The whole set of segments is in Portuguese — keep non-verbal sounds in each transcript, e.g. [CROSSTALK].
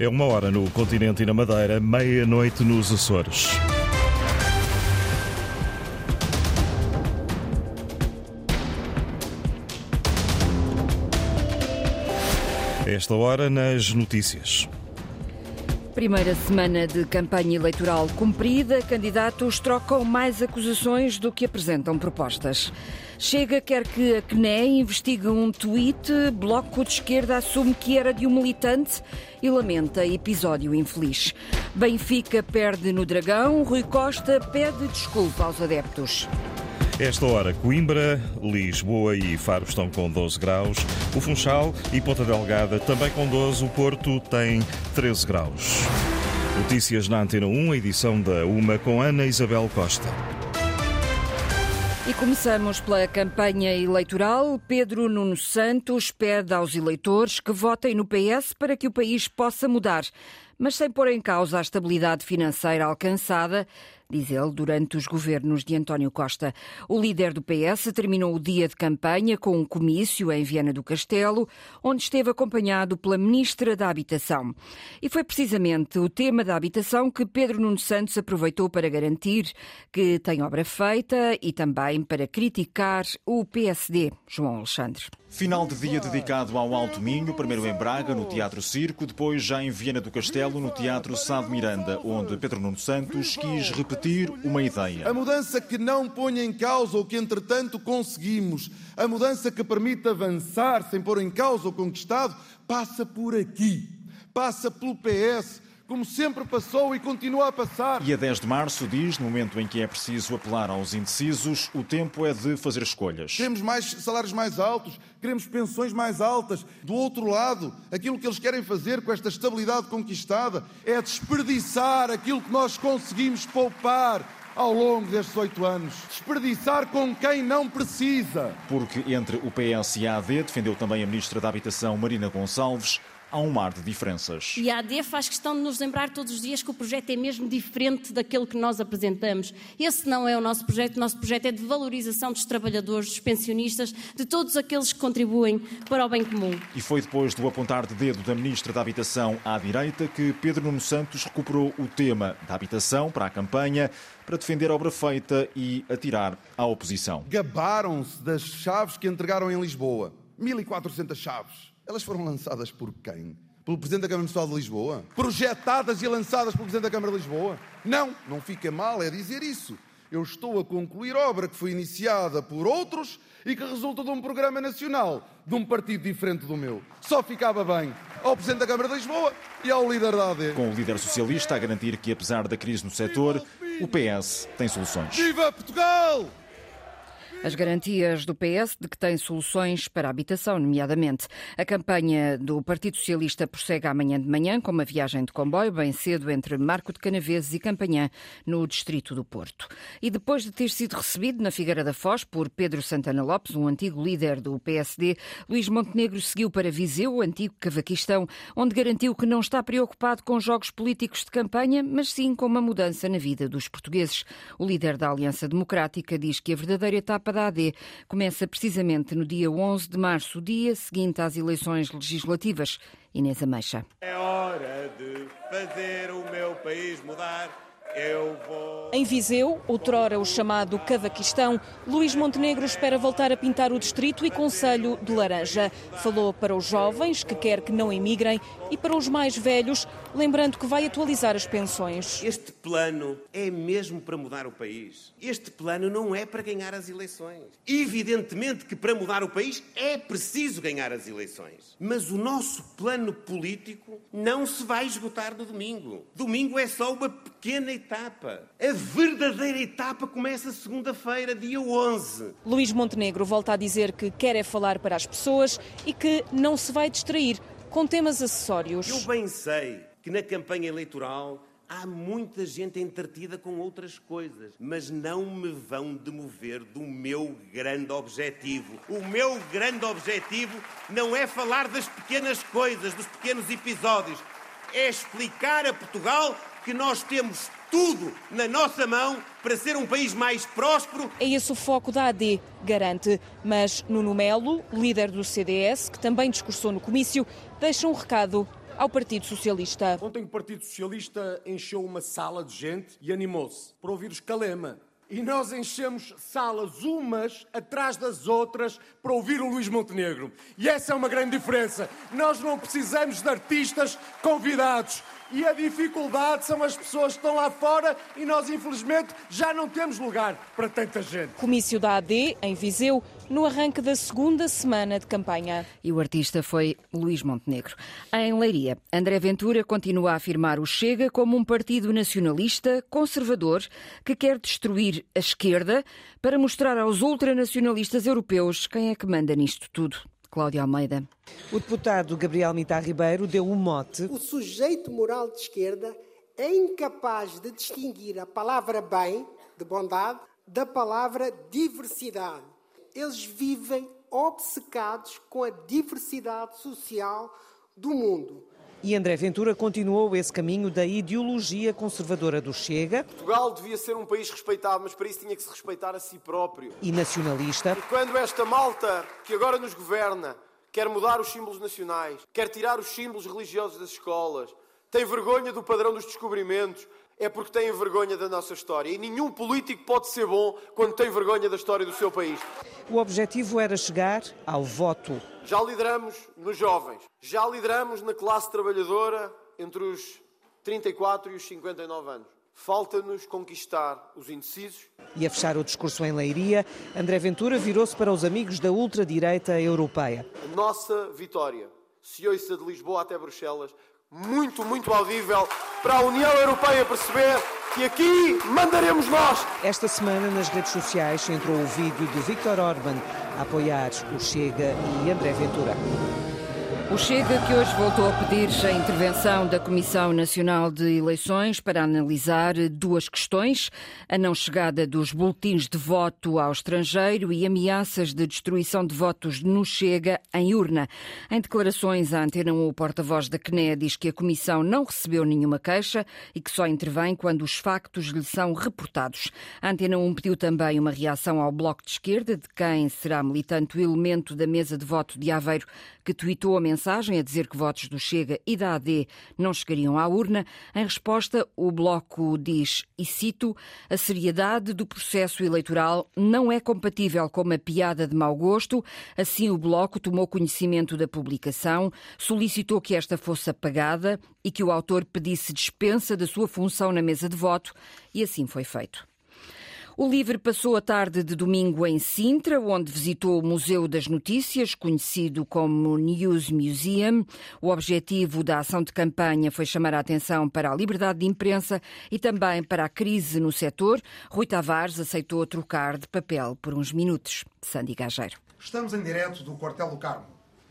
É uma hora no continente e na Madeira, meia-noite nos Açores. Esta hora nas notícias. Primeira semana de campanha eleitoral cumprida, candidatos trocam mais acusações do que apresentam propostas. Chega quer que a CNE investigue um tweet, Bloco de Esquerda assume que era de um militante e lamenta episódio infeliz. Benfica perde no Dragão, Rui Costa pede desculpa aos adeptos. Esta hora, Coimbra, Lisboa e Faro estão com 12 graus. O Funchal e Ponta Delgada também com 12. O Porto tem 13 graus. Notícias na Antena 1, edição da UMA com Ana Isabel Costa. E começamos pela campanha eleitoral. Pedro Nuno Santos pede aos eleitores que votem no PS para que o país possa mudar, mas sem pôr em causa a estabilidade financeira alcançada diz ele, durante os governos de António Costa. O líder do PS terminou o dia de campanha com um comício em Viana do Castelo, onde esteve acompanhado pela Ministra da Habitação. E foi precisamente o tema da habitação que Pedro Nuno Santos aproveitou para garantir que tem obra feita e também para criticar o PSD. João Alexandre. Final de dia dedicado ao Alto Minho, primeiro em Braga, no Teatro Circo, depois já em Viana do Castelo, no Teatro Sá de Miranda, onde Pedro Nuno Santos quis repetir uma ideia. A mudança que não põe em causa o que entretanto conseguimos, a mudança que permite avançar sem pôr em causa o conquistado, passa por aqui, passa pelo PS, como sempre passou e continua a passar. E a 10 de março diz, no momento em que é preciso apelar aos indecisos, o tempo é de fazer escolhas. Queremos mais salários mais altos, queremos pensões mais altas. Do outro lado, aquilo que eles querem fazer com esta estabilidade conquistada é desperdiçar aquilo que nós conseguimos poupar ao longo destes oito anos. Desperdiçar com quem não precisa. Porque entre o PS e a AD, defendeu também a Ministra da Habitação, Marina Gonçalves, há um mar de diferenças. E a AD faz questão de nos lembrar todos os dias que o projeto é mesmo diferente daquele que nós apresentamos. Esse não é o nosso projeto, o nosso projeto é de valorização dos trabalhadores, dos pensionistas, de todos aqueles que contribuem para o bem comum. E foi depois do apontar de dedo da Ministra da Habitação à direita que Pedro Nuno Santos recuperou o tema da habitação para a campanha, para defender a obra feita e atirar à oposição. Gabaram-se das chaves que entregaram em Lisboa. 1.400 chaves. Elas foram lançadas por quem? Pelo Presidente da Câmara Municipal de Lisboa? Projetadas e lançadas pelo Presidente da Câmara de Lisboa? Não, não fica mal é dizer isso. Eu estou a concluir obra que foi iniciada por outros e que resulta de um programa nacional de um partido diferente do meu. Só ficava bem ao Presidente da Câmara de Lisboa e ao líder da AD. Com o líder socialista a garantir que, apesar da crise no setor, o PS tem soluções. Viva Portugal! As garantias do PS de que tem soluções para a habitação, nomeadamente. A campanha do Partido Socialista prossegue amanhã de manhã com uma viagem de comboio bem cedo entre Marco de Canaveses e Campanhã, no distrito do Porto. E depois de ter sido recebido na Figueira da Foz por Pedro Santana Lopes, um antigo líder do PSD, Luís Montenegro seguiu para Viseu, o antigo Cavaquistão, onde garantiu que não está preocupado com jogos políticos de campanha, mas sim com uma mudança na vida dos portugueses. O líder da Aliança Democrática diz que a verdadeira etapa da AD começa precisamente no dia 11 de março, dia seguinte às eleições legislativas. Inês Ameixa. É hora de fazer o meu país mudar. Em Viseu, outrora o chamado Cavaquistão, Luís Montenegro espera voltar a pintar o distrito e Conselho de Laranja. Falou para os jovens, que quer que não emigrem, e para os mais velhos, lembrando que vai atualizar as pensões. Este plano é mesmo para mudar o país. Este plano não é para ganhar as eleições. Evidentemente que para mudar o país é preciso ganhar as eleições. Mas o nosso plano político não se vai esgotar no domingo. Domingo é só uma pequena etapa. A verdadeira etapa começa segunda-feira, dia 11. Luís Montenegro volta a dizer que quer é falar para as pessoas e que não se vai distrair com temas acessórios. Eu bem sei que na campanha eleitoral há muita gente entretida com outras coisas, mas não me vão demover do meu grande objetivo. O meu grande objetivo não é falar das pequenas coisas, dos pequenos episódios, é explicar a Portugal que nós temos tudo na nossa mão para ser um país mais próspero. É esse o foco da AD, garante. Mas Nuno Melo, líder do CDS, que também discursou no comício, deixa um recado ao Partido Socialista. Ontem o Partido Socialista encheu uma sala de gente e animou-se para ouvir os Calema. E nós enchemos salas umas atrás das outras para ouvir o Luís Montenegro. E essa é uma grande diferença. Nós não precisamos de artistas convidados. E a dificuldade são as pessoas que estão lá fora e nós, infelizmente, já não temos lugar para tanta gente. Comício da AD, em Viseu, no arranque da segunda semana de campanha. E o artista foi Luís Montenegro. Em Leiria, André Ventura continua a afirmar o Chega como um partido nacionalista, conservador, que quer destruir a esquerda para mostrar aos ultranacionalistas europeus quem é que manda nisto tudo. Cláudia Almeida. O deputado Gabriel Mitar Ribeiro deu um mote. O sujeito moral de esquerda é incapaz de distinguir a palavra bem, de bondade, da palavra diversidade. Eles vivem obcecados com a diversidade social do mundo. E André Ventura continuou esse caminho da ideologia conservadora do Chega. Portugal devia ser um país respeitado, mas para isso tinha que se respeitar a si próprio. E nacionalista. E quando esta malta que agora nos governa quer mudar os símbolos nacionais, quer tirar os símbolos religiosos das escolas, tem vergonha do padrão dos descobrimentos, é porque têm vergonha da nossa história. E nenhum político pode ser bom quando tem vergonha da história do seu país. O objetivo era chegar ao voto. Já lideramos nos jovens, já lideramos na classe trabalhadora entre os 34 e os 59 anos. Falta-nos conquistar os indecisos. E a fechar o discurso em Leiria, André Ventura virou-se para os amigos da ultradireita europeia. A nossa vitória se ouça de Lisboa até Bruxelas, muito, muito audível para a União Europeia perceber que aqui mandaremos nós. Esta semana nas redes sociais entrou o vídeo de Viktor Orban a apoiar o Chega e André Ventura. O Chega, que hoje voltou a pedir a intervenção da Comissão Nacional de Eleições para analisar duas questões: a não chegada dos boletins de voto ao estrangeiro e ameaças de destruição de votos no Chega em urna. Em declarações à Antena 1, o porta-voz da CNE diz que a Comissão não recebeu nenhuma queixa e que só intervém quando os factos lhe são reportados. A Antena 1 pediu também uma reação ao Bloco de Esquerda, de quem será militante o elemento da mesa de voto de Aveiro, que tweetou a mensagem a dizer que votos do Chega e da AD não chegariam à urna. Em resposta, o Bloco diz, e cito, a seriedade do processo eleitoral não é compatível com uma piada de mau gosto. Assim, o Bloco tomou conhecimento da publicação, solicitou que esta fosse apagada e que o autor pedisse dispensa da sua função na mesa de voto, e assim foi feito. O Livre passou a tarde de domingo em Sintra, onde visitou o Museu das Notícias, conhecido como News Museum. O objetivo da ação de campanha foi chamar a atenção para a liberdade de imprensa e também para a crise no setor. Rui Tavares aceitou trocar de papel por uns minutos. Sandy Gageiro. Estamos em direto do quartel do Carmo,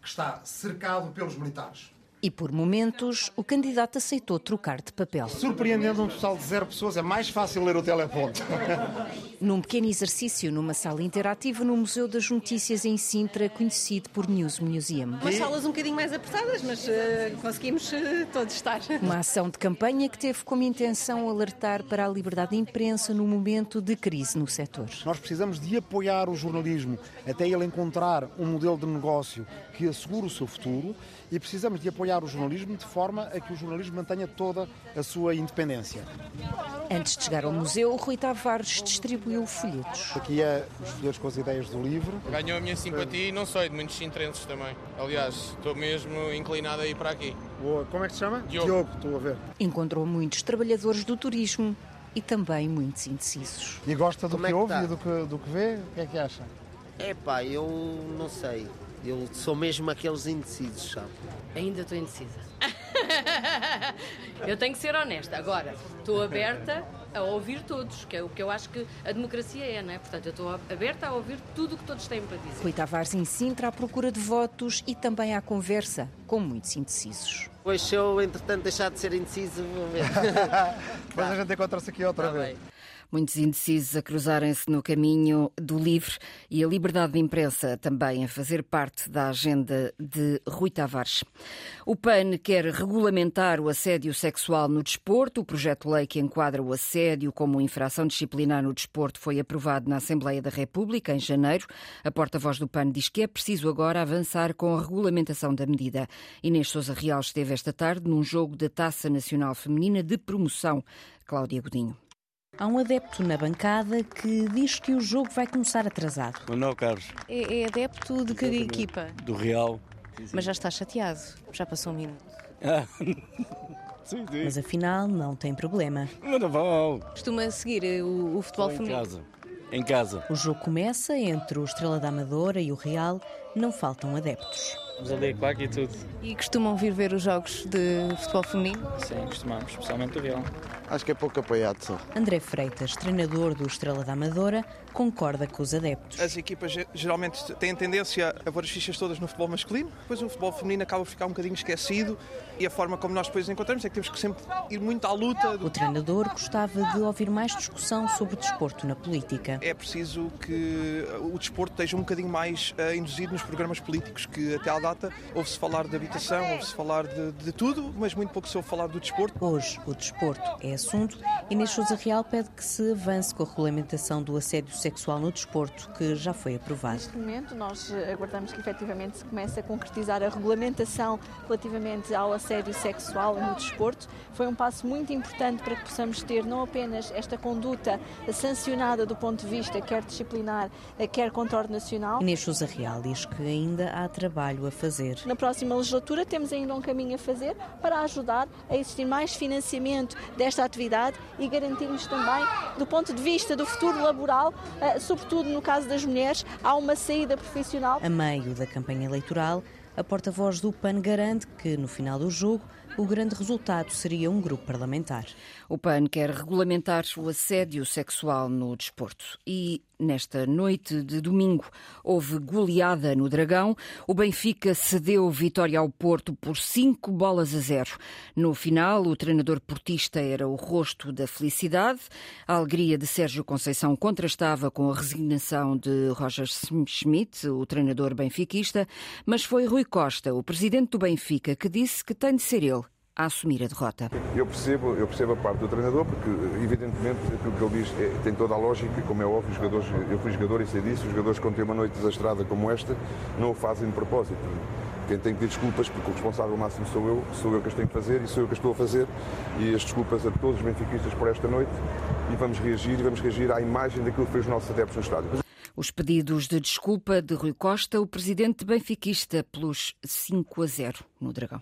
que está cercado pelos militares. E por momentos, o candidato aceitou trocar de papel. Surpreendendo um total de zero pessoas, é mais fácil ler o teleponto. [LAUGHS] Num pequeno exercício numa sala interativa no Museu das Notícias em Sintra, conhecido por News Museum. Umas salas um bocadinho mais apertadas, mas uh, conseguimos uh, todos estar. [LAUGHS] Uma ação de campanha que teve como intenção alertar para a liberdade de imprensa no momento de crise no setor. Nós precisamos de apoiar o jornalismo até ele encontrar um modelo de negócio que assegure o seu futuro e precisamos de apoiar o jornalismo de forma a que o jornalismo mantenha toda a sua independência. Antes de chegar ao museu, Rui Tavares distribuiu folhetos. Aqui é os folhetos com as ideias do livro. Ganhou a minha simpatia e não sei, de muitos sintrenses também. Aliás, estou mesmo inclinado a ir para aqui. Boa. Como é que se chama? Diogo. Diogo, estou a ver. Encontrou muitos trabalhadores do turismo e também muitos indecisos. E gosta do Como que é que ouve tá? e do que, do que vê? O que é que acha? É pá, eu não sei. Eu sou mesmo aqueles indecisos, sabe? Ainda estou indecisa. [LAUGHS] eu tenho que ser honesta. Agora, estou aberta a ouvir todos, que é o que eu acho que a democracia é, não é? Portanto, eu estou aberta a ouvir tudo o que todos têm para dizer. Rui Tavares em Sintra à procura de votos e também à conversa com muitos indecisos. Pois se eu, entretanto, deixar de ser indeciso, vou ver. [LAUGHS] Depois a gente encontra-se aqui outra Tá vez. bem. Muitos indecisos a cruzarem-se no caminho do livre e a liberdade de imprensa também a fazer parte da agenda de Rui Tavares. O PAN quer regulamentar o assédio sexual no desporto. O projeto-lei que enquadra o assédio como infração disciplinar no desporto foi aprovado na Assembleia da República em janeiro. A porta-voz do PAN diz que é preciso agora avançar com a regulamentação da medida. Inês Souza Real esteve esta tarde num jogo da Taça Nacional Feminina de Promoção. Cláudia Godinho. Há um adepto na bancada que diz que o jogo vai começar atrasado. Manuel Carlos. É, é adepto de que equipa? Do Real. Mas já está chateado. Já passou um minuto. Ah. [LAUGHS] sim, sim. Mas afinal não tem problema. Mas não vale. Costuma seguir eh, o, o futebol em feminino? casa. Em casa. O jogo começa entre o Estrela da Amadora e o Real. Não faltam adeptos. Vamos ali a claque e tudo. E costumam vir ver os jogos de futebol feminino? Sim, costumamos, especialmente o Real. Acho que é pouco apoiado só. André Freitas, treinador do Estrela da Amadora, concorda com os adeptos. As equipas ge- geralmente têm tendência a pôr as fichas todas no futebol masculino, depois o futebol feminino acaba por ficar um bocadinho esquecido e a forma como nós depois encontramos é que temos que sempre ir muito à luta. O treinador gostava de ouvir mais discussão sobre desporto na política. É preciso que o desporto esteja um bocadinho mais eh, induzido nos programas políticos, que até à data ouve-se falar de habitação, ouve-se falar de, de tudo, mas muito pouco se ouve falar do desporto. Hoje, o desporto é assunto. Inês Sousa Real pede que se avance com a regulamentação do assédio sexual no desporto, que já foi aprovado. Neste momento, nós aguardamos que efetivamente se comece a concretizar a regulamentação relativamente ao assédio sexual no desporto. Foi um passo muito importante para que possamos ter não apenas esta conduta sancionada do ponto de vista quer disciplinar, quer contornacional. Inês Sousa Real diz que ainda há trabalho a fazer. Na próxima legislatura temos ainda um caminho a fazer para ajudar a existir mais financiamento desta atividade e garantirmos também, do ponto de vista do futuro laboral, eh, sobretudo no caso das mulheres, há uma saída profissional. A meio da campanha eleitoral, a porta-voz do PAN garante que, no final do jogo, o grande resultado seria um grupo parlamentar. O PAN quer regulamentar o assédio sexual no desporto. E nesta noite de domingo houve goleada no Dragão. O Benfica cedeu vitória ao Porto por cinco bolas a zero. No final, o treinador portista era o rosto da felicidade. A alegria de Sérgio Conceição contrastava com a resignação de Roger Schmidt, o treinador benfiquista, mas foi Rui Costa, o presidente do Benfica, que disse que tem de ser ele a assumir a derrota. Eu percebo, eu percebo a parte do treinador, porque evidentemente aquilo que ele diz é- tem toda a lógica, e como é óbvio, os jogadores, eu fui jogador e sei disso, os jogadores quando têm uma noite desastrada como esta, não o fazem de propósito. Quem tem que ter desculpas, porque o responsável máximo sou eu, sou eu que as tenho que fazer e sou eu que as estou a fazer. E as desculpas a todos os benfiquistas por esta noite e vamos reagir e vamos reagir à imagem daquilo que foi os nossos adeptos no estádio. Os pedidos de desculpa de Rui Costa, o presidente benfiquista, pelos 5 a 0 no Dragão.